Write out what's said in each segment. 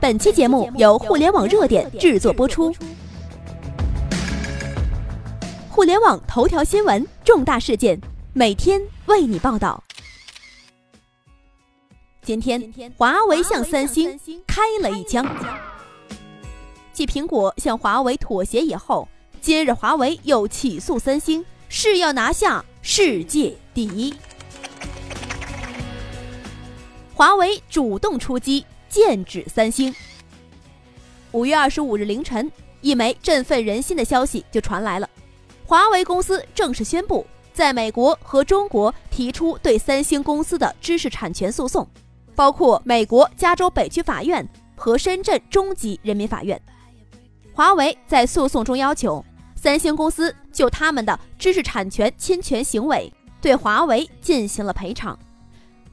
本期节目由互联网热点制作播出。互联网头条新闻，重大事件，每天为你报道。今天，华为向三星开了一枪。继苹果向华为妥协以后，今日华为又起诉三星，誓要拿下世界第一。华为主动出击。剑指三星。五月二十五日凌晨，一枚振奋人心的消息就传来了：华为公司正式宣布，在美国和中国提出对三星公司的知识产权诉讼，包括美国加州北区法院和深圳中级人民法院。华为在诉讼中要求三星公司就他们的知识产权侵权行为对华为进行了赔偿。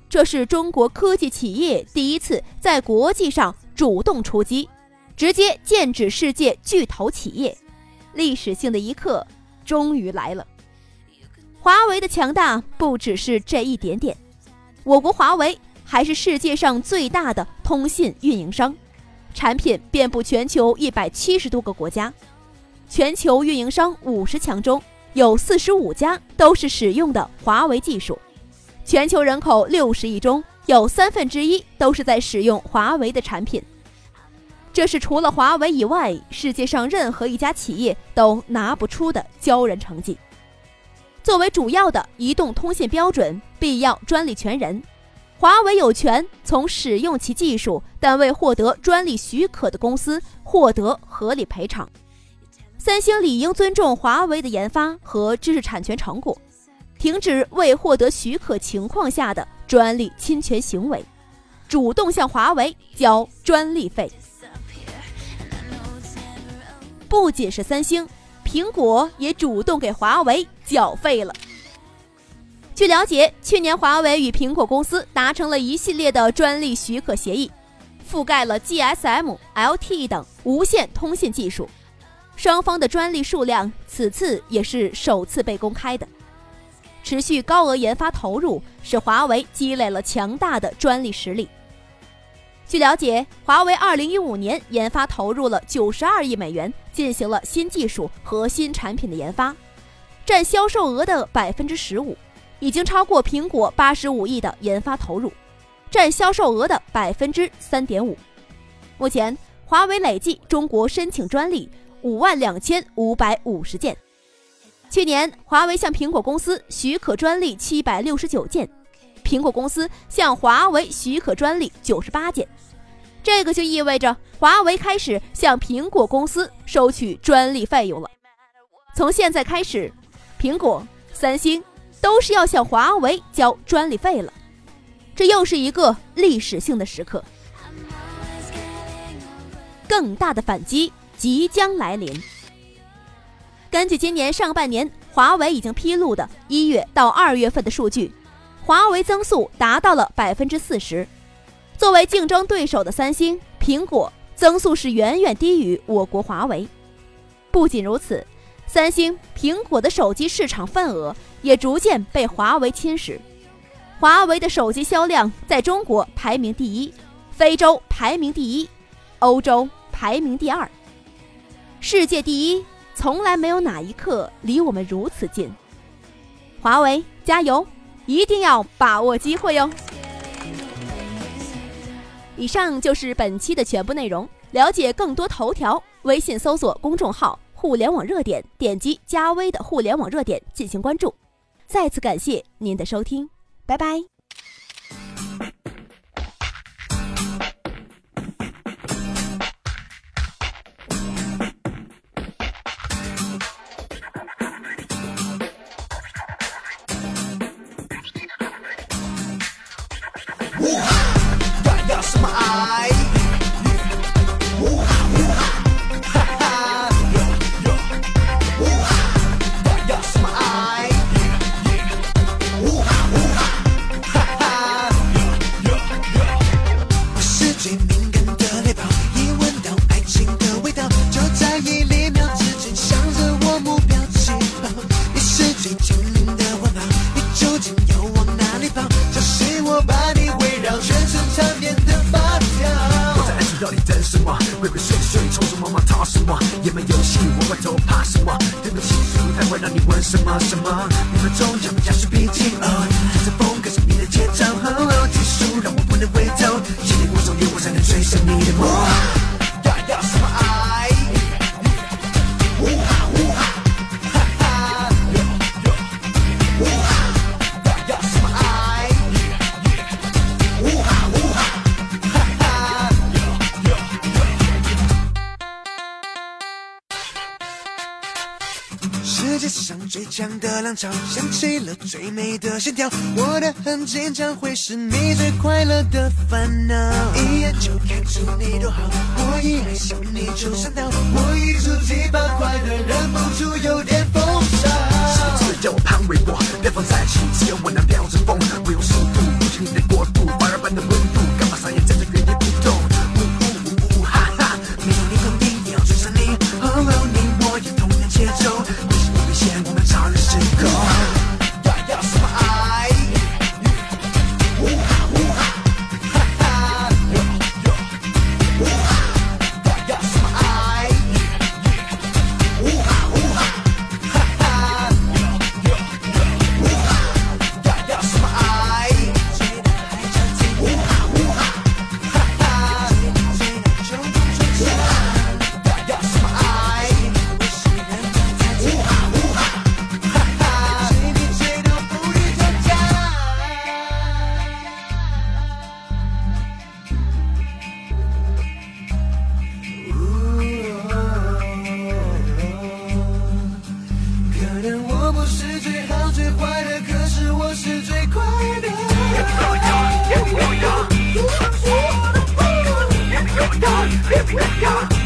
这是中国科技企业第一次在国际上主动出击，直接剑指世界巨头企业，历史性的一刻终于来了。华为的强大不只是这一点点，我国华为还是世界上最大的通信运营商，产品遍布全球一百七十多个国家，全球运营商五十强中有四十五家都是使用的华为技术。全球人口六十亿中有三分之一都是在使用华为的产品，这是除了华为以外，世界上任何一家企业都拿不出的骄人成绩。作为主要的移动通信标准必要专利权人，华为有权从使用其技术但未获得专利许可的公司获得合理赔偿。三星理应尊重华为的研发和知识产权成果。停止未获得许可情况下的专利侵权行为，主动向华为交专利费。不仅是三星，苹果也主动给华为缴费了。据了解，去年华为与苹果公司达成了一系列的专利许可协议，覆盖了 GSM、LTE 等无线通信技术，双方的专利数量此次也是首次被公开的。持续高额研发投入，使华为积累了强大的专利实力。据了解，华为2015年研发投入了92亿美元，进行了新技术和新产品的研发，占销售额的15%，已经超过苹果85亿的研发投入，占销售额的3.5%。目前，华为累计中国申请专利5万2550件。去年，华为向苹果公司许可专利七百六十九件，苹果公司向华为许可专利九十八件。这个就意味着华为开始向苹果公司收取专利费用了。从现在开始，苹果、三星都是要向华为交专利费了。这又是一个历史性的时刻，更大的反击即将来临。根据今年上半年华为已经披露的一月到二月份的数据，华为增速达到了百分之四十。作为竞争对手的三星、苹果增速是远远低于我国华为。不仅如此，三星、苹果的手机市场份额也逐渐被华为侵蚀。华为的手机销量在中国排名第一，非洲排名第一，欧洲排名第二，世界第一。从来没有哪一刻离我们如此近。华为加油，一定要把握机会哟！以上就是本期的全部内容。了解更多头条，微信搜索公众号“互联网热点”，点击加微的“互联网热点”进行关注。再次感谢您的收听，拜拜。你会睡，睡，匆匆忙忙逃什么？也没游戏，我回头怕什么？对不起，从太会让你问什么。什么？你们中究会加速逼近。哦，这风跟是你的节奏。技术结束。让我不能回头。今天过上，我才能追上你的梦。强的浪潮，想起了最美的线条。我的很坚强，会是你最快乐的烦恼。一眼就看出你多好，我一爱上你就上当。我一触即发，快得忍不住有点疯傻。是不是要我潘玮柏，别放在一起，只有我能飙着风，不用速度 Let's go.